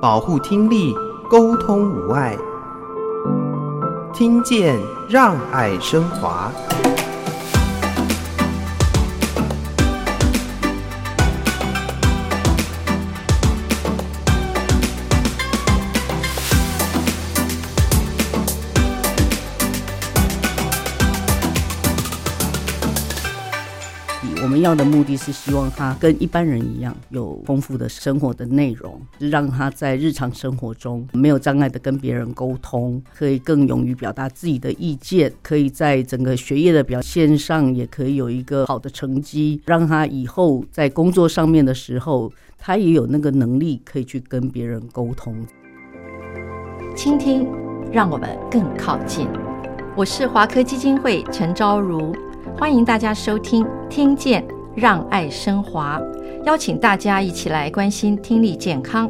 保护听力，沟通无碍，听见让爱升华。要的目的是希望他跟一般人一样，有丰富的生活的内容，让他在日常生活中没有障碍的跟别人沟通，可以更勇于表达自己的意见，可以在整个学业的表现上也可以有一个好的成绩，让他以后在工作上面的时候，他也有那个能力可以去跟别人沟通。倾听，让我们更靠近。我是华科基金会陈昭如。欢迎大家收听《听见让爱升华》，邀请大家一起来关心听力健康。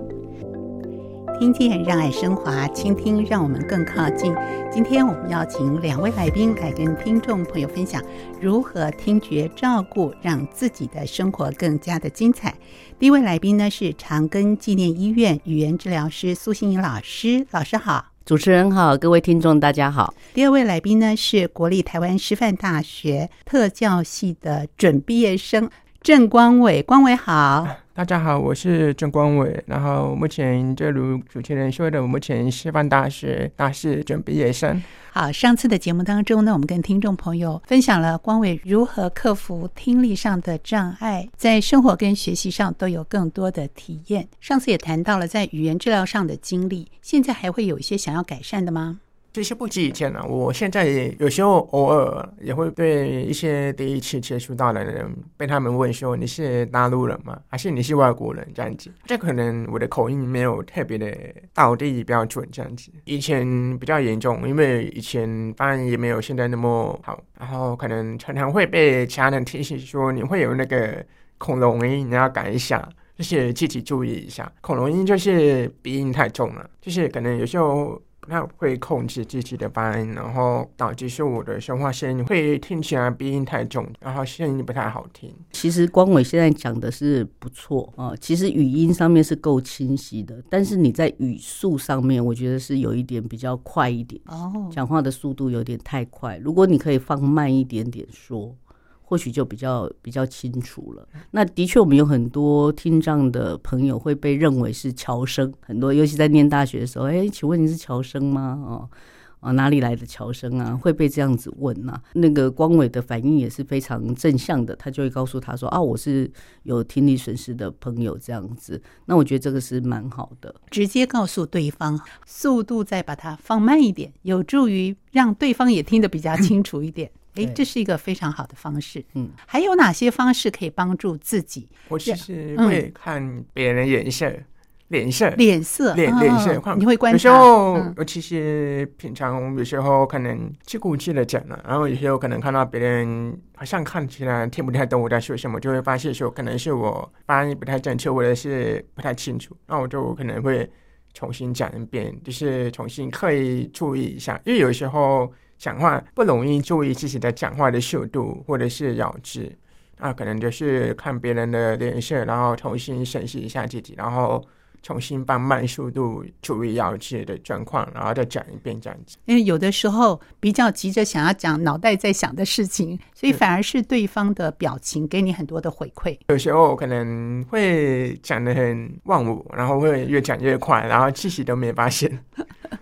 听见让爱升华，倾听让我们更靠近。今天我们邀请两位来宾来跟听众朋友分享如何听觉照顾，让自己的生活更加的精彩。第一位来宾呢是长庚纪念医院语言治疗师苏欣怡老师，老师好。主持人好，各位听众大家好。第二位来宾呢是国立台湾师范大学特教系的准毕业生郑光伟，光伟好。大家好，我是郑光伟。然后目前就如主持人说的，我目前师范大学大四准毕业生。好，上次的节目当中呢，我们跟听众朋友分享了光伟如何克服听力上的障碍，在生活跟学习上都有更多的体验。上次也谈到了在语言治疗上的经历，现在还会有一些想要改善的吗？其实不止以前了，我现在也有时候偶尔也会对一些第一次接触到的人，被他们问说，你是大陆人吗？还是你是外国人？这样子，这可能我的口音没有特别的道地标准，这样子。以前比较严重，因为以前发音也没有现在那么好，然后可能常常会被其他人提醒说，你会有那个恐龙音，你要改一下，就是自己注意一下。恐龙音就是鼻音太重了，就是可能有时候。那会控制自己的发音，然后导致是我的说话声音会听起来鼻音太重，然后声音不太好听。其实光伟现在讲的是不错啊，其实语音上面是够清晰的，但是你在语速上面，我觉得是有一点比较快一点哦，讲话的速度有点太快。如果你可以放慢一点点说。或许就比较比较清楚了。那的确，我们有很多听障的朋友会被认为是侨生，很多尤其在念大学的时候，哎，请问你是侨生吗？哦，啊，哪里来的侨生啊？会被这样子问呐、那个光伟的反应也是非常正向的，他就会告诉他说啊，我是有听力损失的朋友这样子。那我觉得这个是蛮好的，直接告诉对方，速度再把它放慢一点，有助于让对方也听得比较清楚一点。哎，这是一个非常好的方式。嗯，还有哪些方式可以帮助自己？我其实会看别人脸色，脸色，脸色，脸脸色。你会观察。有时候，尤其实平常，有时候可能自顾自的讲了，然后有时候可能看到别人好像看起来听不太懂我在说什么，就会发现说可能是我发音不太正确，或者是不太清楚，那我就可能会重新讲一遍，就是重新刻意注意一下，因为有时候。讲话不容易注意自己的讲话的速度或者是咬字，那可能就是看别人的脸色，然后重新审视一下自己，然后重新放慢速度，注意咬字的状况，然后再讲一遍这样子。因为有的时候比较急着想要讲脑袋在想的事情，所以反而是对方的表情给你很多的回馈。有时候可能会讲的很忘我，然后会越讲越快，然后自己都没发现，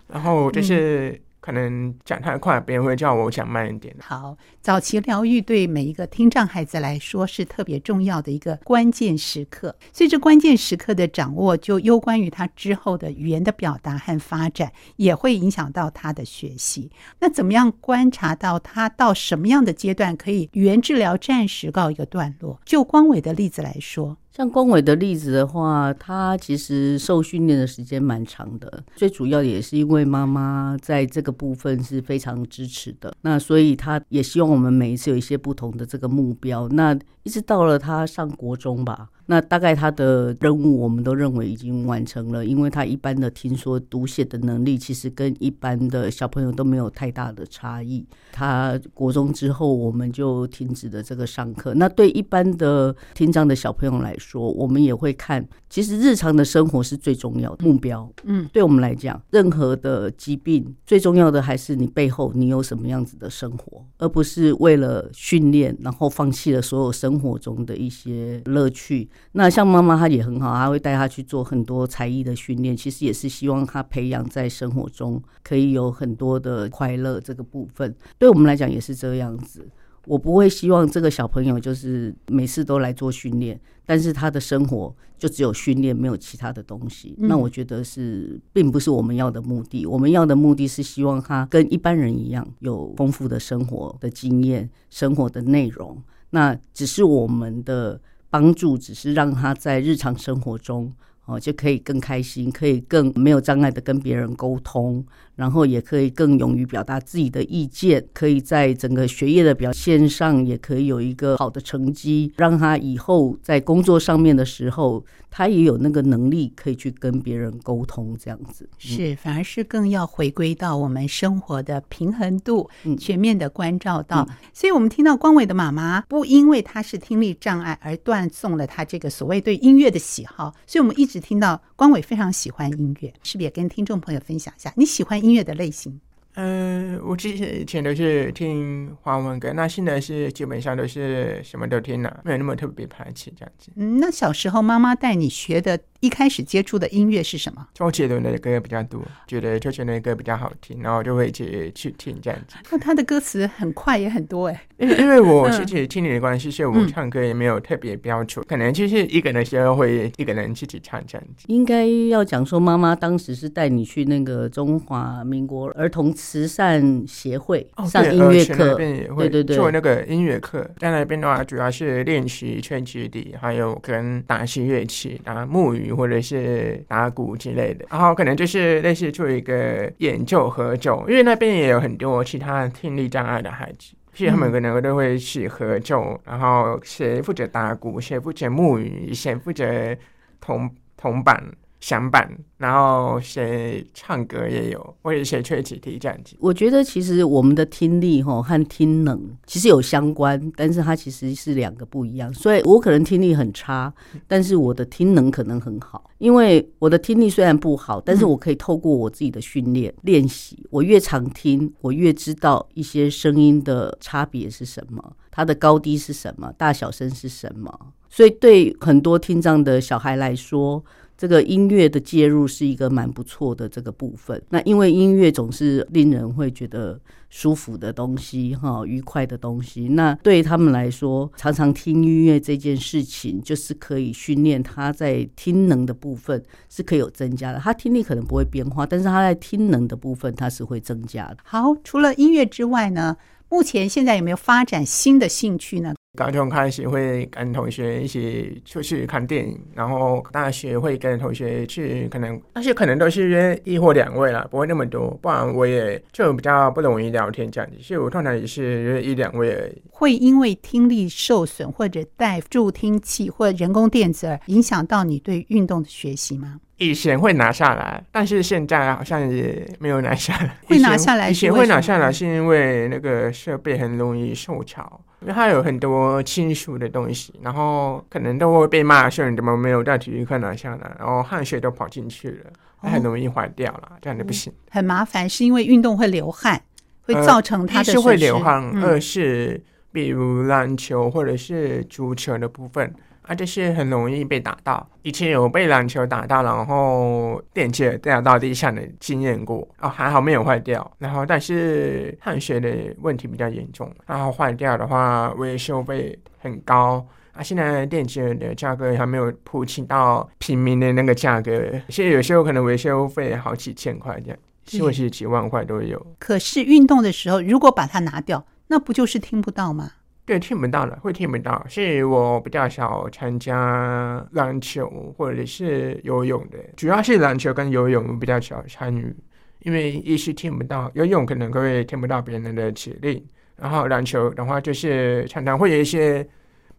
然后就是。可能讲太快，别人会叫我讲慢一点。好，早期疗愈对每一个听障孩子来说是特别重要的一个关键时刻，所以这关键时刻的掌握就攸关于他之后的语言的表达和发展，也会影响到他的学习。那怎么样观察到他到什么样的阶段可以语言治疗暂时告一个段落？就光伟的例子来说。像光伟的例子的话，他其实受训练的时间蛮长的，最主要也是因为妈妈在这个部分是非常支持的，那所以他也希望我们每一次有一些不同的这个目标。那一直到了他上国中吧，那大概他的任务，我们都认为已经完成了，因为他一般的听说读写的能力，其实跟一般的小朋友都没有太大的差异。他国中之后，我们就停止了这个上课。那对一般的听障的小朋友来说，我们也会看，其实日常的生活是最重要的目标。嗯，对我们来讲，任何的疾病最重要的还是你背后你有什么样子的生活，而不是为了训练然后放弃了所有生活中的一些乐趣。那像妈妈她也很好，她会带他去做很多才艺的训练，其实也是希望他培养在生活中可以有很多的快乐这个部分。对我们来讲也是这样子。我不会希望这个小朋友就是每次都来做训练，但是他的生活就只有训练，没有其他的东西。那我觉得是并不是我们要的目的。我们要的目的是希望他跟一般人一样，有丰富的生活的经验、生活的内容。那只是我们的。帮助只是让他在日常生活中哦，就可以更开心，可以更没有障碍的跟别人沟通。然后也可以更勇于表达自己的意见，可以在整个学业的表现上也可以有一个好的成绩，让他以后在工作上面的时候，他也有那个能力可以去跟别人沟通，这样子是反而是更要回归到我们生活的平衡度，全面的关照到。嗯、所以我们听到光伟的妈妈不因为他是听力障碍而断送了他这个所谓对音乐的喜好，所以我们一直听到光伟非常喜欢音乐，是不是也跟听众朋友分享一下你喜欢音乐的类型？嗯，我之前以前都是听华文歌，那现在是基本上都是什么都听了，没有那么特别排斥这样子。嗯，那小时候妈妈带你学的，一开始接触的音乐是什么？周杰伦的歌比较多，觉得周杰伦的歌比较好听，然后就会去去听这样子。那他的歌词很快也很多哎，因为因为我自己听你的关系，所以我唱歌也没有特别标准，可能就是一个人的时候会一个人自己唱这样子。应该要讲说，妈妈当时是带你去那个中华民国儿童慈善协会上音乐课，对对对，做那个音乐课，在那边的话主要是练习吹直笛，还有跟打击乐器，打木鱼。或者是打鼓之类的，然后可能就是类似做一个演奏合奏，因为那边也有很多其他听力障碍的孩子，所以他们可能都会一起合奏，然后谁负责打鼓，谁负责木鱼，谁负责铜铜板。响板，然后谁唱歌也有，或者谁吹起笛这样子。我觉得其实我们的听力哈和听能其实有相关，但是它其实是两个不一样。所以我可能听力很差，但是我的听能可能很好。因为我的听力虽然不好，但是我可以透过我自己的训练练习，我越常听，我越知道一些声音的差别是什么，它的高低是什么，大小声是什么。所以对很多听障的小孩来说，这个音乐的介入是一个蛮不错的这个部分。那因为音乐总是令人会觉得舒服的东西，哈，愉快的东西。那对他们来说，常常听音乐这件事情，就是可以训练他在听能的部分是可以有增加的。他听力可能不会变化，但是他在听能的部分他是会增加的。好，除了音乐之外呢，目前现在有没有发展新的兴趣呢？高中开始会跟同学一起出去看电影，然后大学会跟同学去，可能那些可能都是约一或两位了，不会那么多，不然我也就比较不容易聊天这样子。所以我通常也是约一两位而已。会因为听力受损或者戴助听器或人工电子耳影响到你对运动的学习吗？以前会拿下来，但是现在好像也没有拿下来。会拿下来，以前会拿下来是因为那个设备很容易受潮，因为它有很多亲属的东西，然后可能都会被骂说你怎么没有在体育课拿下来，然后汗水都跑进去了，很容易坏掉了，这样就不行。很麻烦，是因为运动会流汗，会造成它的。呃是会流汗，二是比如篮球或者是足球的部分。啊，就是很容易被打到。以前有被篮球打到，然后电线掉到地上的经验过。哦，还好没有坏掉。然后，但是汗水的问题比较严重。然后坏掉的话，维修费很高。啊，现在电线的价格还没有普及到平民的那个价格。现在有时候可能维修费好几千块这样，或是几万块都有。可是运动的时候，如果把它拿掉，那不就是听不到吗？对，听不到了，会听不到。所以我比较少参加篮球或者是游泳的，主要是篮球跟游泳我比较少参与，因为一是听不到，游泳可能会听不到别人的指令，然后篮球的话就是常常会有一些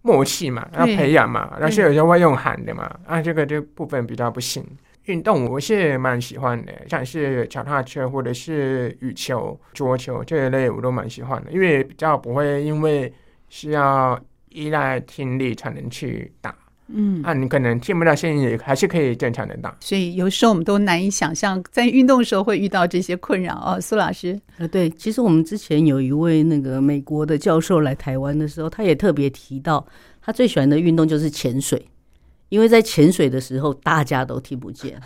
默契嘛，要培养嘛，但是有时候会用喊的嘛，啊，这个这个部分比较不行。运动我是蛮喜欢的，像是脚踏车或者是羽球、桌球这一类，我都蛮喜欢的，因为比较不会因为需要依赖听力才能去打。嗯，啊，你可能听不到声音，也还是可以正常的打。所以有时候我们都难以想象，在运动的时候会遇到这些困扰哦。苏老师，呃，对，其实我们之前有一位那个美国的教授来台湾的时候，他也特别提到，他最喜欢的运动就是潜水。因为在潜水的时候，大家都听不见。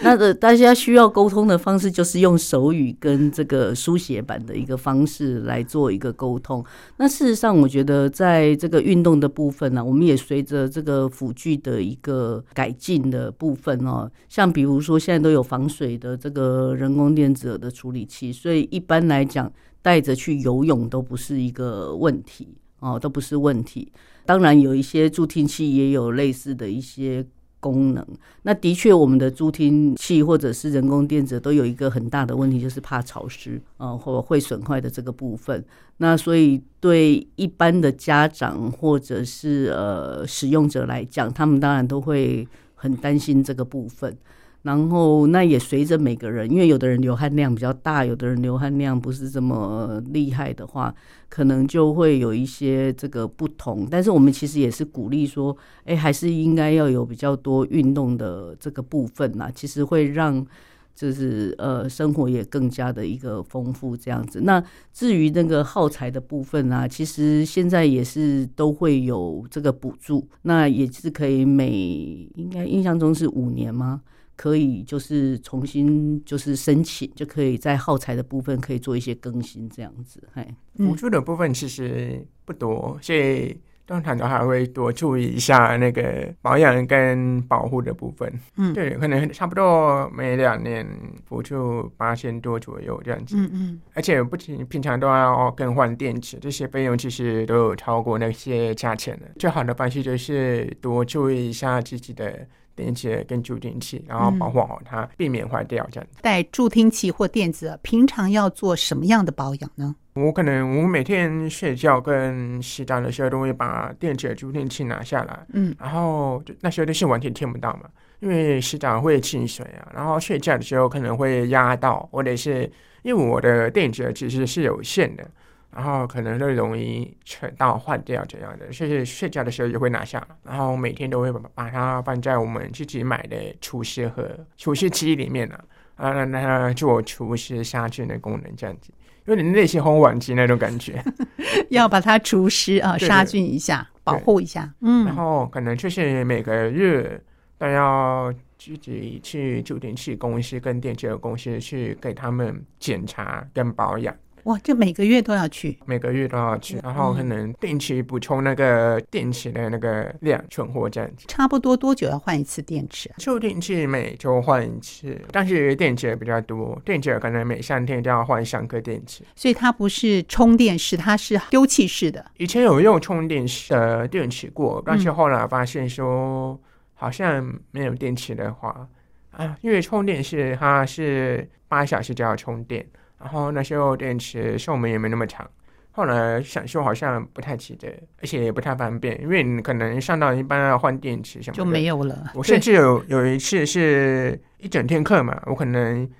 那个大家需要沟通的方式，就是用手语跟这个书写版的一个方式来做一个沟通。那事实上，我觉得在这个运动的部分呢，我们也随着这个辅具的一个改进的部分哦，像比如说现在都有防水的这个人工电子耳的处理器，所以一般来讲，带着去游泳都不是一个问题哦，都不是问题。当然，有一些助听器也有类似的一些功能。那的确，我们的助听器或者是人工电子都有一个很大的问题，就是怕潮湿啊，或会损坏的这个部分。那所以，对一般的家长或者是呃使用者来讲，他们当然都会很担心这个部分。然后，那也随着每个人，因为有的人流汗量比较大，有的人流汗量不是这么厉害的话，可能就会有一些这个不同。但是我们其实也是鼓励说，哎，还是应该要有比较多运动的这个部分呐，其实会让就是呃生活也更加的一个丰富这样子。那至于那个耗材的部分啊，其实现在也是都会有这个补助，那也是可以每应该印象中是五年吗？可以就是重新就是申请，就可以在耗材的部分可以做一些更新，这样子。嘿，辅助的部分其实不多，所以通常都还会多注意一下那个保养跟保护的部分。嗯，对，可能差不多每两年辅助八千多左右这样子。嗯嗯，而且不仅平常都要更换电池，这些费用其实都有超过那些价钱的。最好的方式就是多注意一下自己的。电池跟助听器，然后保护好它，嗯、避免坏掉这样子。带助听器或电子，平常要做什么样的保养呢？我可能我每天睡觉跟洗澡的时候都会把电池助听器拿下来，嗯，然后那时候都是完全听不到嘛，因为洗澡会进水啊，然后睡觉的时候可能会压到，或者是因为我的电池其实是有限的。然后可能就容易扯到坏掉这样的，所以睡觉的时候也会拿下。然后每天都会把把它放在我们自己买的除湿盒、除湿机里面呢，啊，让它做除湿杀菌的功能，这样子有点类似烘碗机那种感觉。要把它除湿啊，杀菌一下，保护一下。嗯，然后可能就是每个月都要自己去助听器公司跟电器的公司去给他们检查跟保养。哇，就每个月都要去，每个月都要去，然后可能定期补充那个电池的那个量存货这样子。差不多多久要换一次电池啊？助听器每周换一次，但是电池也比较多，电池可能每三天就要换三颗电池。所以它不是充电式，它是丢弃式的。以前有用充电式的电池过，但是后来发现说好像没有电池的话啊，因为充电式它是八小时就要充电。然后那时候电池寿命也没那么长，后来想修好像不太值得，而且也不太方便，因为你可能上到一半要换电池什么的，就没有了。我甚至有有一次是一整天课嘛，我可能。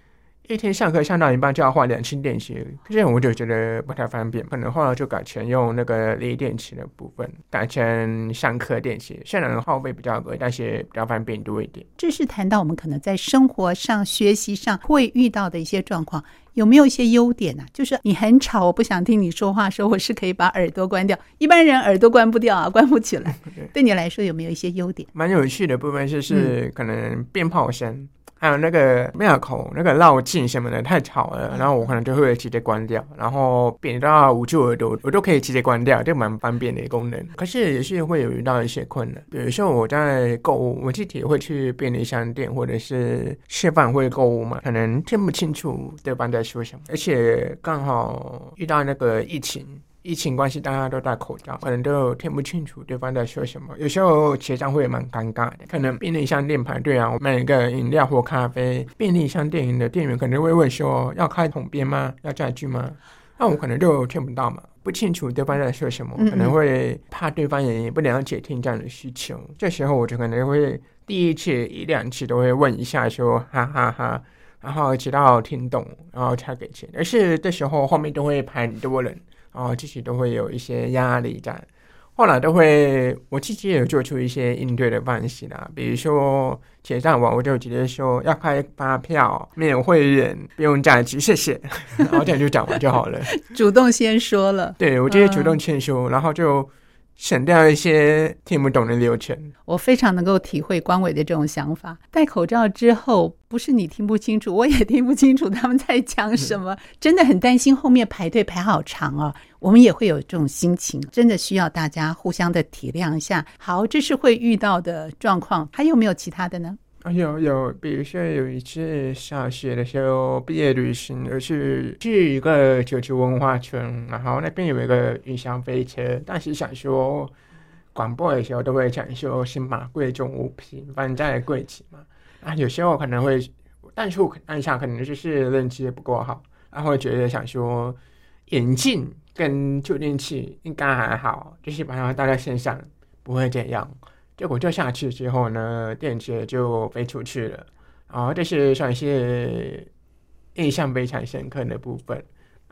一天上课上到一半就要换两次电池，这样我就觉得不太方便，可能后来就改成用那个锂电池的部分，改成上课电池，虽然耗费比较贵，但是比较方便多一点。这是谈到我们可能在生活上、学习上会遇到的一些状况，有没有一些优点呢、啊？就是你很吵，我不想听你说话，说我是可以把耳朵关掉，一般人耳朵关不掉啊，关不起来。对你来说有没有一些优点？蛮有趣的部分就是可能鞭炮声。嗯还有那个庙口那个绕境什么的太吵了，然后我可能就会直接关掉，然后扁到捂住耳朵，我都可以直接关掉，就蛮方便的功能。可是也是会有遇到一些困难，比如说我在购物，我自己会去便利商店或者是吃饭会购物嘛，可能听不清楚对方在说什么，而且刚好遇到那个疫情。疫情关系，大家都戴口罩，可能都听不清楚对方在说什么。有时候结账会蛮尴尬的，可能便利商店排队啊，买一个饮料或咖啡，便利商店的店员可能会问说：“要开桶边吗？要载具吗？”那我可能就听不到嘛。不清楚对方在说什么，可能会怕对方也不了解听障的需求。这时候我就可能会第一次一两次都会问一下说哈哈哈，然后直到听懂，然后才给钱。而是这时候后面都会排很多人，然后自己都会有一些压力在。后来都会，我自己也有做出一些应对的方式啦，比如说结账完我就直接说要开发票，没有会员不用再去，谢谢，然后这样就讲完就好了。主动先说了，对，我直接主动签收，然后就。省掉一些听不懂的流程，我非常能够体会关伟的这种想法。戴口罩之后，不是你听不清楚，我也听不清楚他们在讲什么，真的很担心后面排队排好长啊。我们也会有这种心情，真的需要大家互相的体谅一下。好，这是会遇到的状况，还有没有其他的呢？啊，有有，比如说有一次小学的时候毕业旅行，而是去一个九州文化村，然后那边有一个云霄飞车，当时想说广播的时候都会讲说先把贵重物品放在柜子嘛，啊，有时候可能会，但是我当下可能就是认知不够好，然后觉得想说眼镜跟助听器应该还好，就是把它带在身上不会这样。结果掉下去之后呢，电池就飞出去了。然后这是算是印象非常深刻的部分。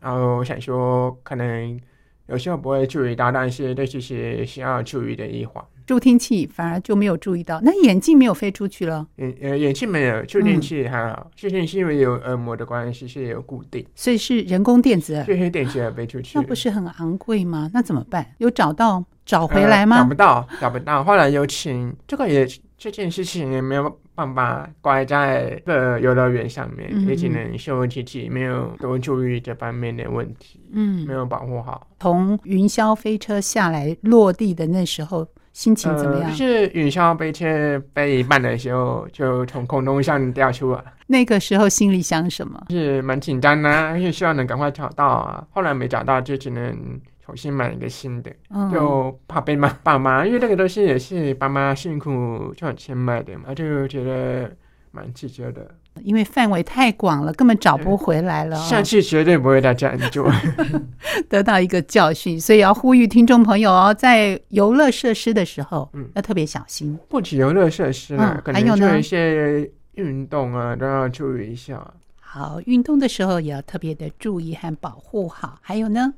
然后我想说，可能有时候不会注意到，但是这就是需要注意的一环。助听器反而就没有注意到，那眼镜没有飞出去了。眼呃眼镜没有，助听器还好。助听器因为有耳膜的关系是有固定，所以是人工电子耳。这些电池也飞出去，那不是很昂贵吗？那怎么办？有找到找回来吗？呃、找不到，找不到。后来有请这个也这件事情也没有办法怪在这游乐园上面，嗯、也只能说自己没有多注意这方面的问题，嗯，没有保护好。从云霄飞车下来落地的那时候。心情怎么样？呃、就是云霄飞车飞一半的时候，就从空中上掉出来。那个时候心里想什么？是蛮紧张的，而且希望能赶快找到啊。后来没找到，就只能重新买一个新的，嗯、就怕被骂爸妈，因为那个东西也是爸妈辛苦赚钱买的嘛，就觉得蛮自责的。因为范围太广了，根本找不回来了。下次绝对不会再这样做，得到一个教训。所以要呼吁听众朋友哦，在游乐设施的时候，嗯，要特别小心。不止游乐设施了，嗯，还有呢，一些运动啊都要注意一下。好，运动的时候也要特别的注意和保护好。还有呢？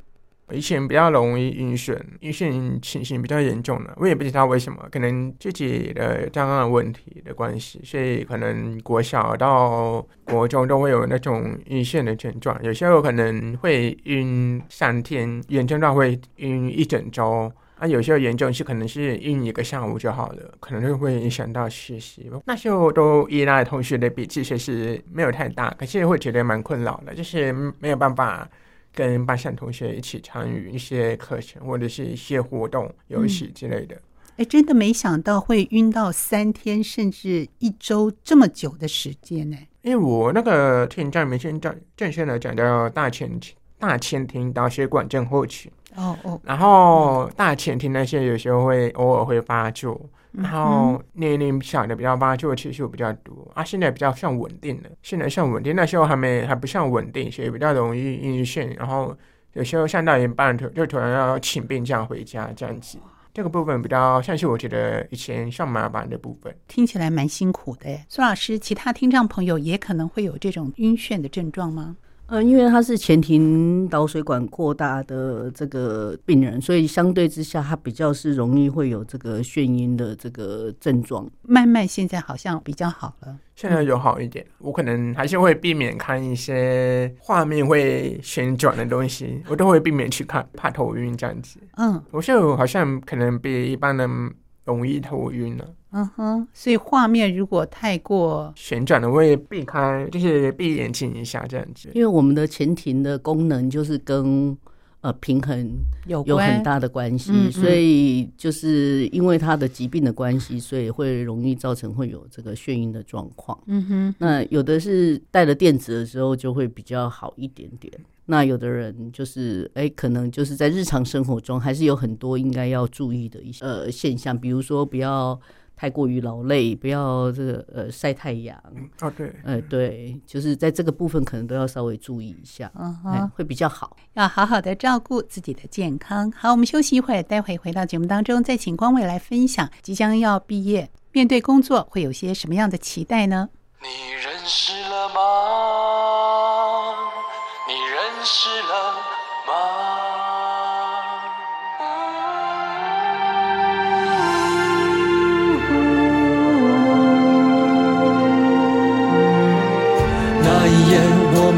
以前比较容易晕眩，晕眩情形比较严重了。我也不知道为什么，可能自己的这样的问题的关系，所以可能国小到国中都会有那种晕眩的症状。有时候可能会晕三天，严重到会晕一整周。啊，有时候严重是可能是晕一个下午就好了，可能就会影响到学习。那时候都依赖同学的笔记，其实没有太大，可是会觉得蛮困扰的，就是没有办法。跟班上同学一起参与一些课程或者是一些活动、游戏之类的。哎、嗯，真的没想到会晕到三天甚至一周这么久的时间呢。因为我那个听障明星正正确的讲叫大前大前庭导血管症候群。哦哦。然后大前庭那些有时候会偶尔会发作。然后年龄小的比较发作次数比较多啊，现在比较像稳定的，现在像稳定，那时候还没还不像稳定，所以比较容易晕眩。然后有时候上到一半就就突然要请病假回家这样子，这个部分比较像是我觉得以前上麻烦的部分，听起来蛮辛苦的。苏老师，其他听障朋友也可能会有这种晕眩的症状吗？呃，因为他是前庭导水管扩大的这个病人，所以相对之下，他比较是容易会有这个眩晕的这个症状。慢慢现在好像比较好了，现在有好一点。我可能还是会避免看一些画面会旋转的东西，我都会避免去看，怕头晕这样子。嗯，我现在好像可能比一般人容易头晕了。嗯哼，所以画面如果太过旋转的，我会避开，就是闭眼睛一下这样子。因为我们的前庭的功能就是跟呃平衡有有很大的关系，嗯嗯，所以就是因为他的疾病的关系，所以会容易造成会有这个眩晕的状况。嗯哼，那有的是带了电子的时候就会比较好一点点。那有的人就是哎，可能就是在日常生活中还是有很多应该要注意的一些呃现象，比如说不要。太过于劳累，不要这个呃晒太阳。哦，对，呃，对，就是在这个部分可能都要稍微注意一下，嗯、uh-huh. 会比较好。要好好的照顾自己的健康。好，我们休息一会儿，待会回到节目当中，再请光伟来分享即将要毕业，面对工作会有些什么样的期待呢？你认识了吗？你认识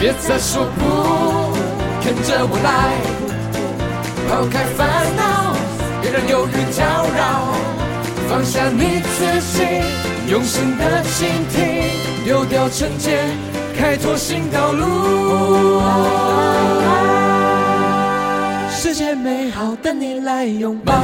别再说不，跟着我来，抛开烦恼，别让忧郁搅扰，放下你自己，用心的倾听，丢掉成见，开拓新道路。世界美好，等你来拥抱。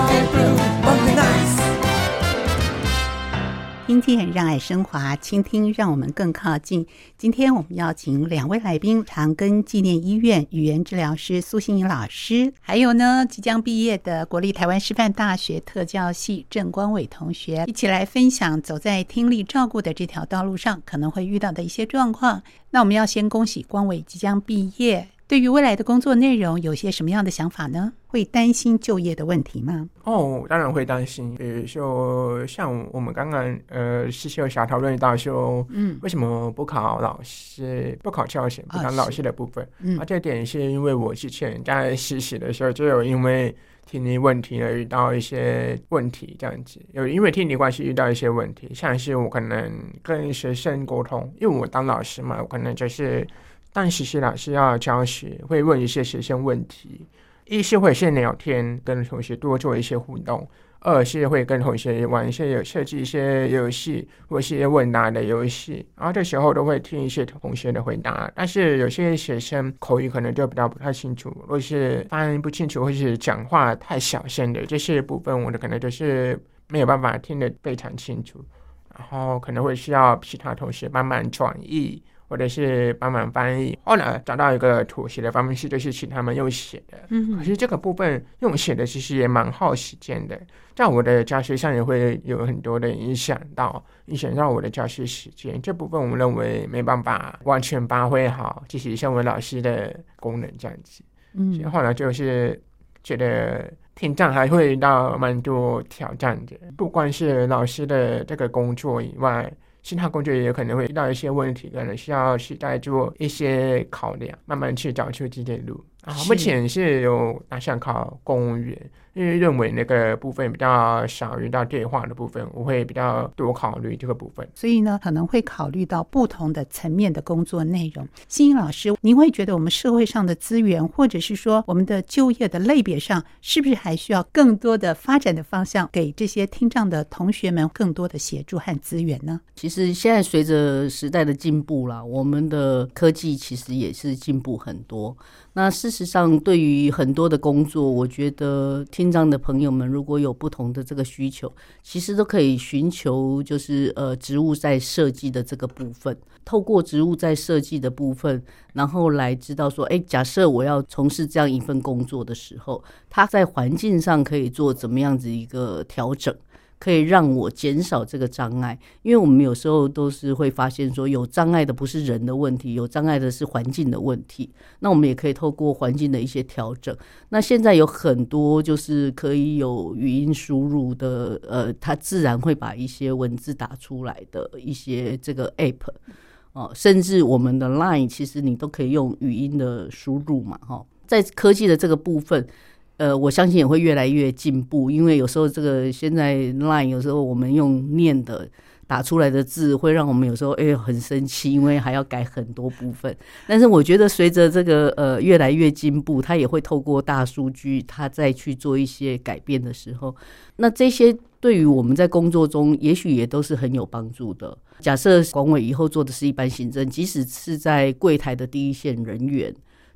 听见让爱升华，倾听让我们更靠近。今天我们邀请两位来宾：长庚纪念医院语言治疗师苏心怡老师，还有呢即将毕业的国立台湾师范大学特教系郑光伟同学，一起来分享走在听力照顾的这条道路上可能会遇到的一些状况。那我们要先恭喜光伟即将毕业。对于未来的工作内容，有些什么样的想法呢？会担心就业的问题吗？哦，当然会担心。比如说，像我们刚刚呃，实习有小讨论到说，嗯，为什么不考老师、不考教学、不考老师的部分？嗯，啊，这点是因为我之前在实习的时候就有因为听力问题而遇到一些问题，这样子有因为听力关系遇到一些问题，像是我可能跟学生沟通，因为我当老师嘛，我可能就是。但实习老师要教学，会问一些学生问题，一是会先聊天，跟同学多做一些互动；二是会跟同学玩一些有设计一些游戏或是问答的游戏，然后这时候都会听一些同学的回答。但是有些学生口语可能就比较不太清楚，或是发音不清楚，或是讲话太小声的这些部分，我的可能就是没有办法听得非常清楚，然后可能会需要其他同学慢慢转译。或者是帮忙翻译，后来找到一个妥协的方式，就是请他们用写的。嗯，可是这个部分用写的其实也蛮耗时间的，在我的教学上也会有很多的影响到，影响到我的教学时间。这部分我们认为没办法完全发挥好，即使像我们老师的功能这样子。嗯，所以后来就是觉得听障还会遇到蛮多挑战的，不光是老师的这个工作以外。其他工作也有可能会遇到一些问题，可能需要去再做一些考量，慢慢去找出自己的路。啊，目前是有打算考公务员。因为认为那个部分比较少遇到对话的部分，我会比较多考虑这个部分。所以呢，可能会考虑到不同的层面的工作内容。心怡老师，您会觉得我们社会上的资源，或者是说我们的就业的类别上，是不是还需要更多的发展的方向，给这些听障的同学们更多的协助和资源呢？其实现在随着时代的进步啦，我们的科技其实也是进步很多。那事事实上，对于很多的工作，我觉得听障的朋友们如果有不同的这个需求，其实都可以寻求，就是呃，植物在设计的这个部分，透过植物在设计的部分，然后来知道说，哎，假设我要从事这样一份工作的时候，它在环境上可以做怎么样子一个调整。可以让我减少这个障碍，因为我们有时候都是会发现说，有障碍的不是人的问题，有障碍的是环境的问题。那我们也可以透过环境的一些调整。那现在有很多就是可以有语音输入的，呃，它自然会把一些文字打出来的一些这个 app 哦，甚至我们的 Line 其实你都可以用语音的输入嘛，哈，在科技的这个部分。呃，我相信也会越来越进步，因为有时候这个现在 Line 有时候我们用念的，打出来的字会让我们有时候哎很生气，因为还要改很多部分。但是我觉得随着这个呃越来越进步，它也会透过大数据，它再去做一些改变的时候，那这些对于我们在工作中也许也都是很有帮助的。假设管委以后做的是一般行政，即使是在柜台的第一线人员。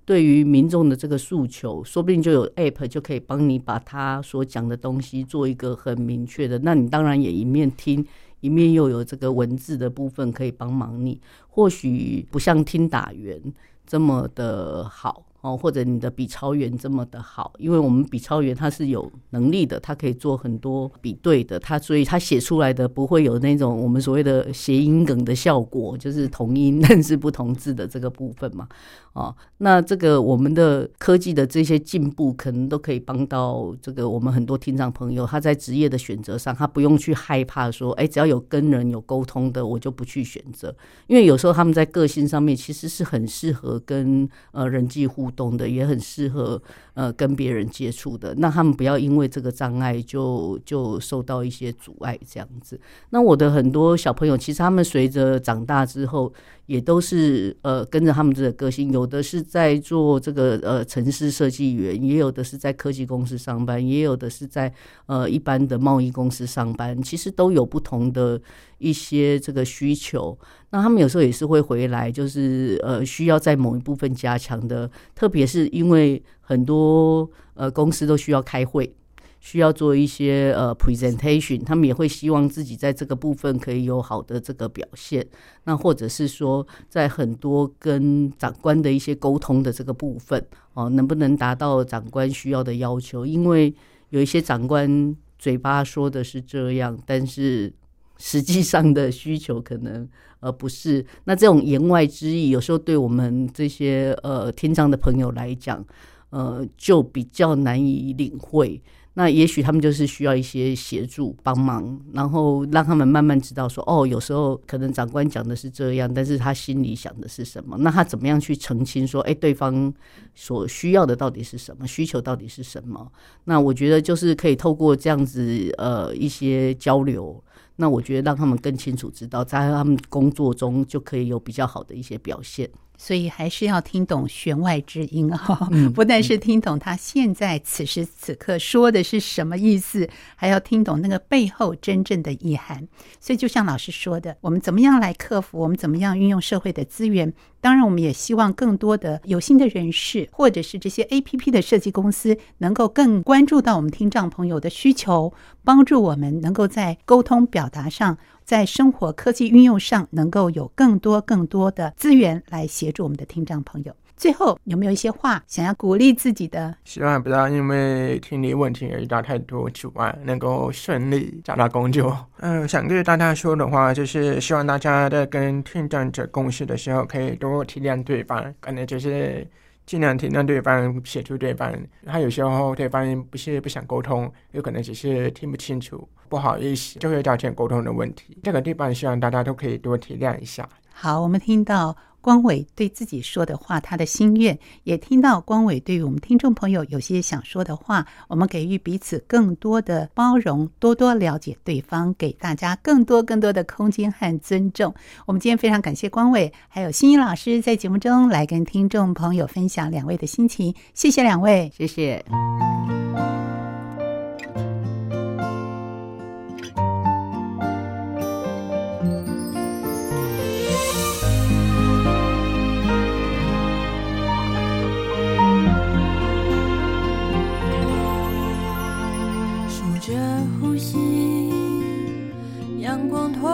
对于民众的这个诉求，说不定就有 App 就可以帮你把他所讲的东西做一个很明确的。那你当然也一面听，一面又有这个文字的部分可以帮忙你。或许不像听打员这么的好。哦，或者你的比超员这么的好，因为我们比超员他是有能力的，他可以做很多比对的，他所以他写出来的不会有那种我们所谓的谐音梗的效果，就是同音 但是不同字的这个部分嘛。哦，那这个我们的科技的这些进步，可能都可以帮到这个我们很多听障朋友，他在职业的选择上，他不用去害怕说，哎，只要有跟人有沟通的，我就不去选择，因为有时候他们在个性上面其实是很适合跟呃人际互。懂的也很适合呃跟别人接触的，那他们不要因为这个障碍就就受到一些阻碍这样子。那我的很多小朋友，其实他们随着长大之后，也都是呃跟着他们这个个性，有的是在做这个呃城市设计员，也有的是在科技公司上班，也有的是在呃一般的贸易公司上班，其实都有不同的一些这个需求。那他们有时候也是会回来，就是呃需要在某一部分加强的，特别是因为很多呃公司都需要开会。需要做一些呃 presentation，他们也会希望自己在这个部分可以有好的这个表现。那或者是说，在很多跟长官的一些沟通的这个部分，哦，能不能达到长官需要的要求？因为有一些长官嘴巴说的是这样，但是实际上的需求可能呃不是。那这种言外之意，有时候对我们这些呃听障的朋友来讲，呃，就比较难以领会。那也许他们就是需要一些协助帮忙，然后让他们慢慢知道说，哦，有时候可能长官讲的是这样，但是他心里想的是什么？那他怎么样去澄清说，哎，对方所需要的到底是什么？需求到底是什么？那我觉得就是可以透过这样子呃一些交流，那我觉得让他们更清楚知道，在他们工作中就可以有比较好的一些表现。所以还是要听懂弦外之音啊，不但是听懂他现在此时此刻说的是什么意思，还要听懂那个背后真正的意涵。所以就像老师说的，我们怎么样来克服？我们怎么样运用社会的资源？当然，我们也希望更多的有心的人士，或者是这些 APP 的设计公司，能够更关注到我们听障朋友的需求，帮助我们能够在沟通表达上，在生活科技运用上，能够有更多更多的资源来协助我们的听障朋友。最后，有没有一些话想要鼓励自己的？希望不要因为听力问题而遇到太多阻碍，能够顺利找到工作。嗯、呃，想对大家说的话，就是希望大家在跟听障者共事的时候，可以多体谅对方，可能就是尽量体谅对方，协助对方。他有时候对方不是不想沟通，有可能只是听不清楚，不好意思，就会造成沟通的问题。这个地方希望大家都可以多体谅一下。好，我们听到。光伟对自己说的话，他的心愿也听到。光伟对于我们听众朋友有些想说的话，我们给予彼此更多的包容，多多了解对方，给大家更多更多的空间和尊重。我们今天非常感谢光伟，还有欣怡老师在节目中来跟听众朋友分享两位的心情。谢谢两位，谢谢。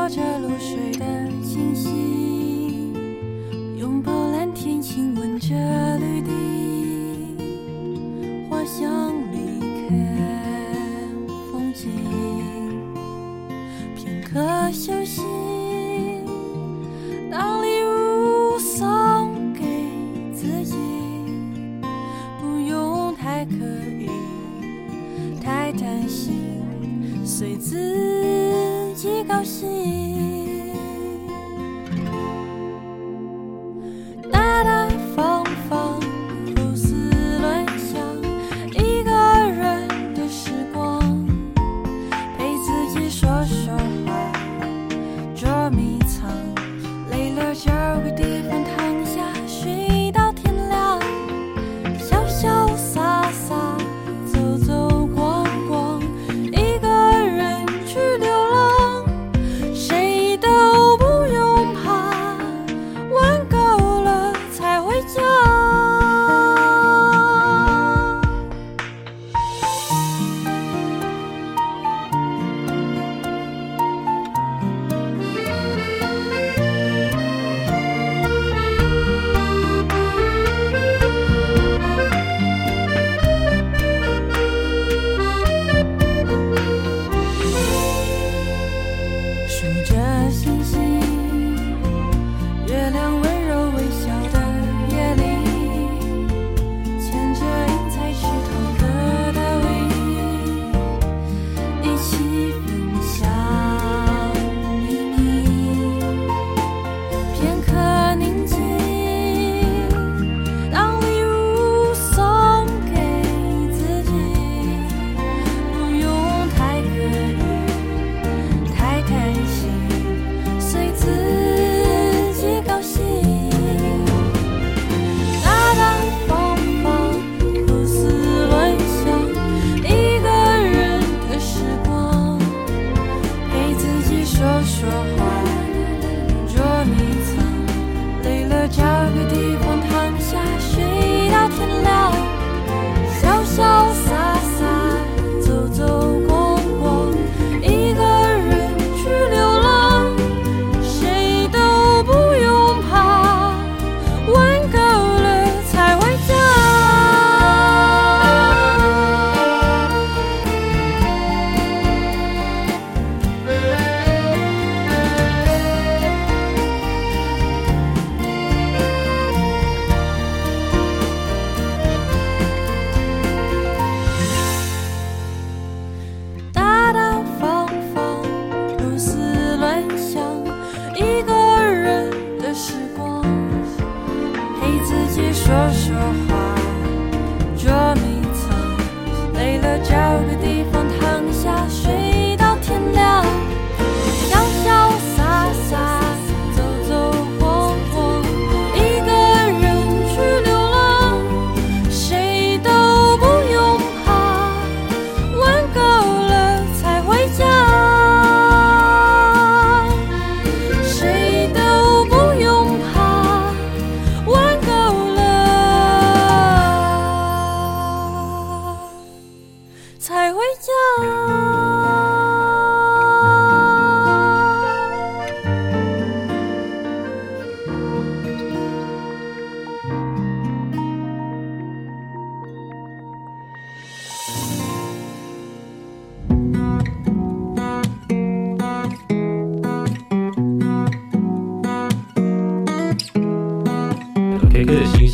着露水的清新，拥抱蓝天，亲吻着绿地，花香离开。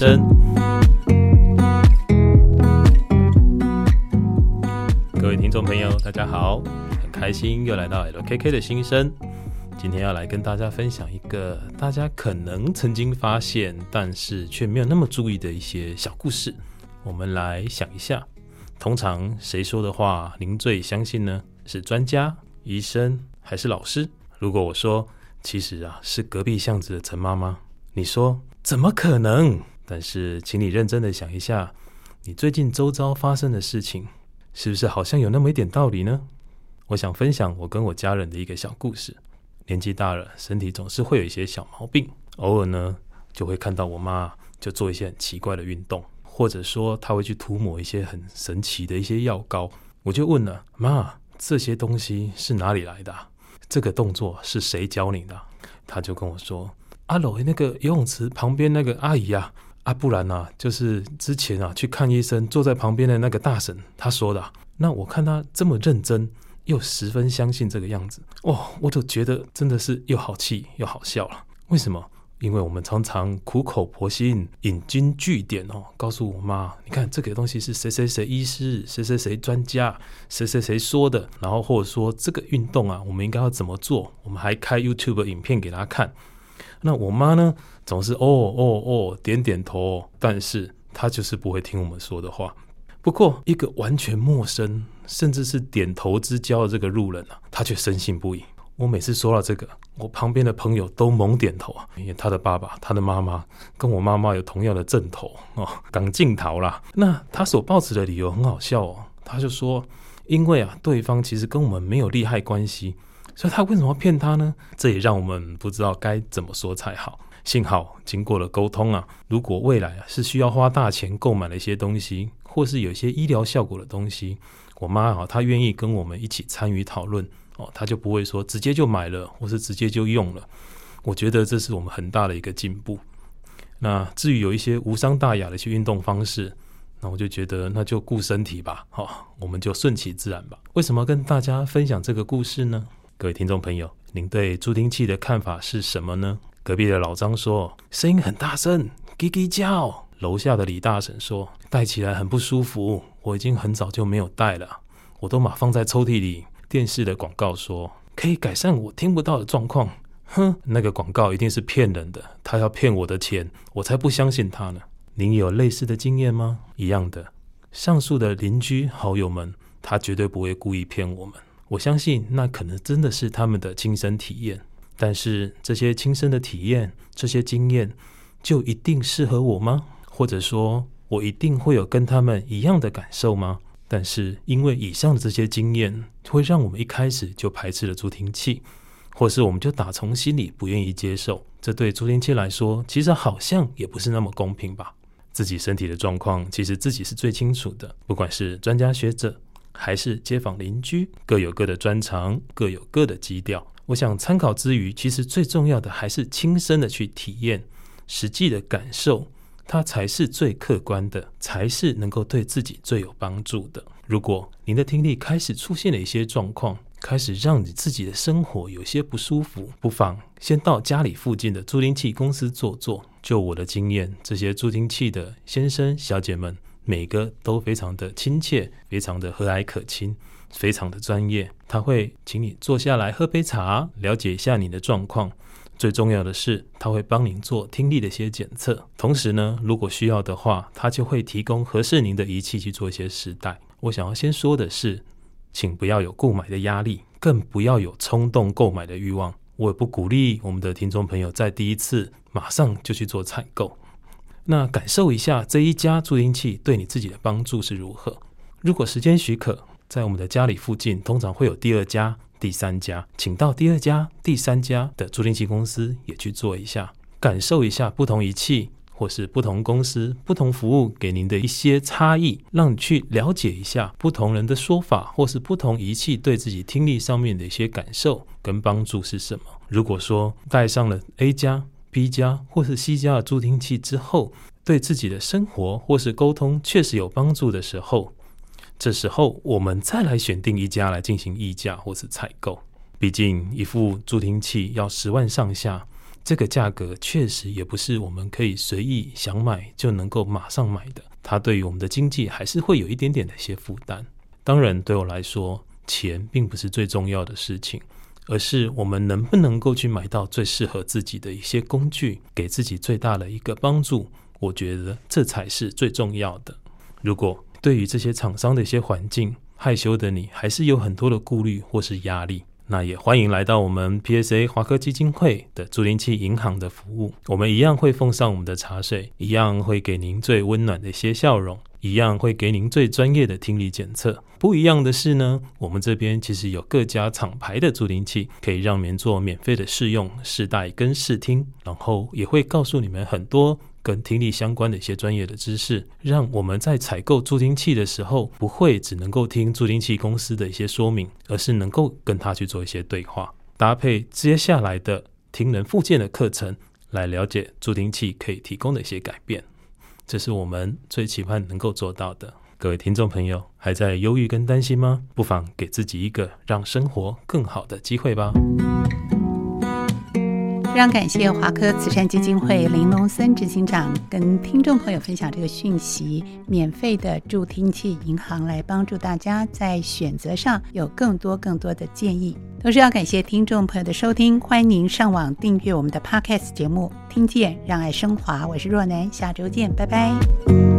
声。各位听众朋友，大家好，很开心又来到 LKK 的心声。今天要来跟大家分享一个大家可能曾经发现，但是却没有那么注意的一些小故事。我们来想一下，通常谁说的话您最相信呢？是专家、医生还是老师？如果我说，其实啊是隔壁巷子的陈妈妈，你说怎么可能？但是请你认真的想一下，你最近周遭发生的事情，是不是好像有那么一点道理呢？我想分享我跟我家人的一个小故事。年纪大了，身体总是会有一些小毛病，偶尔呢就会看到我妈就做一些很奇怪的运动，或者说她会去涂抹一些很神奇的一些药膏。我就问了妈，这些东西是哪里来的？这个动作是谁教你的？她就跟我说：“阿楼那个游泳池旁边那个阿姨啊，啊不然啊，就是之前啊去看医生坐在旁边的那个大婶她说的。那我看她这么认真。”又十分相信这个样子哦，我就觉得真的是又好气又好笑了。为什么？因为我们常常苦口婆心、引经据典哦，告诉我妈，你看这个东西是谁谁谁医师、谁谁谁专家、谁谁谁说的，然后或者说这个运动啊，我们应该要怎么做？我们还开 YouTube 影片给她看。那我妈呢，总是哦哦哦点点头，但是她就是不会听我们说的话。不过，一个完全陌生，甚至是点头之交的这个路人啊，他却深信不疑。我每次说到这个，我旁边的朋友都猛点头啊，因为他的爸爸、他的妈妈跟我妈妈有同样的阵头哦，港镜头啦。那他所抱持的理由很好笑哦，他就说，因为啊，对方其实跟我们没有利害关系，所以他为什么要骗他呢？这也让我们不知道该怎么说才好。幸好经过了沟通啊，如果未来啊是需要花大钱购买了一些东西，或是有一些医疗效果的东西，我妈啊她愿意跟我们一起参与讨论哦，她就不会说直接就买了，或是直接就用了。我觉得这是我们很大的一个进步。那至于有一些无伤大雅的一些运动方式，那我就觉得那就顾身体吧，好、哦，我们就顺其自然吧。为什么跟大家分享这个故事呢？各位听众朋友，您对助听器的看法是什么呢？隔壁的老张说：“声音很大声，叽叽叫。”楼下的李大婶说：“戴起来很不舒服，我已经很早就没有戴了，我都把放在抽屉里。”电视的广告说：“可以改善我听不到的状况。”哼，那个广告一定是骗人的，他要骗我的钱，我才不相信他呢。您有类似的经验吗？一样的，上述的邻居好友们，他绝对不会故意骗我们。我相信那可能真的是他们的亲身体验。但是这些亲身的体验，这些经验，就一定适合我吗？或者说，我一定会有跟他们一样的感受吗？但是因为以上这些经验，会让我们一开始就排斥了助听器，或是我们就打从心里不愿意接受。这对助听器来说，其实好像也不是那么公平吧？自己身体的状况，其实自己是最清楚的。不管是专家学者，还是街坊邻居，各有各的专长，各有各的基调。我想参考之余，其实最重要的还是亲身的去体验，实际的感受，它才是最客观的，才是能够对自己最有帮助的。如果您的听力开始出现了一些状况，开始让你自己的生活有些不舒服，不妨先到家里附近的助听器公司坐坐。就我的经验，这些助听器的先生小姐们，每个都非常的亲切，非常的和蔼可亲。非常的专业，他会请你坐下来喝杯茶，了解一下你的状况。最重要的是，他会帮您做听力的一些检测。同时呢，如果需要的话，他就会提供合适您的仪器去做一些试戴。我想要先说的是，请不要有购买的压力，更不要有冲动购买的欲望。我也不鼓励我们的听众朋友在第一次马上就去做采购。那感受一下这一家助听器对你自己的帮助是如何。如果时间许可。在我们的家里附近，通常会有第二家、第三家，请到第二家、第三家的助听器公司也去做一下，感受一下不同仪器或是不同公司、不同服务给您的一些差异，让你去了解一下不同人的说法，或是不同仪器对自己听力上面的一些感受跟帮助是什么。如果说戴上了 A 家、B 家或是 C 家的助听器之后，对自己的生活或是沟通确实有帮助的时候，这时候，我们再来选定一家来进行议价或是采购。毕竟，一副助听器要十万上下，这个价格确实也不是我们可以随意想买就能够马上买的，它对于我们的经济还是会有一点点的一些负担。当然，对我来说，钱并不是最重要的事情，而是我们能不能够去买到最适合自己的一些工具，给自己最大的一个帮助。我觉得这才是最重要的。如果对于这些厂商的一些环境，害羞的你还是有很多的顾虑或是压力，那也欢迎来到我们 PSA 华科基金会的助听器银行的服务。我们一样会奉上我们的茶水，一样会给您最温暖的一些笑容，一样会给您最专业的听力检测。不一样的是呢，我们这边其实有各家厂牌的助听器，可以让您做免费的试用、试戴跟试听，然后也会告诉你们很多。跟听力相关的一些专业的知识，让我们在采购助听器的时候，不会只能够听助听器公司的一些说明，而是能够跟他去做一些对话，搭配接下来的听能附件的课程，来了解助听器可以提供的一些改变。这是我们最期盼能够做到的。各位听众朋友，还在忧郁跟担心吗？不妨给自己一个让生活更好的机会吧。非常感谢华科慈善基金会林龙森执行长跟听众朋友分享这个讯息，免费的助听器银行来帮助大家在选择上有更多更多的建议。同时要感谢听众朋友的收听，欢迎您上网订阅我们的 Podcast 节目，听见让爱升华，我是若楠，下周见，拜拜。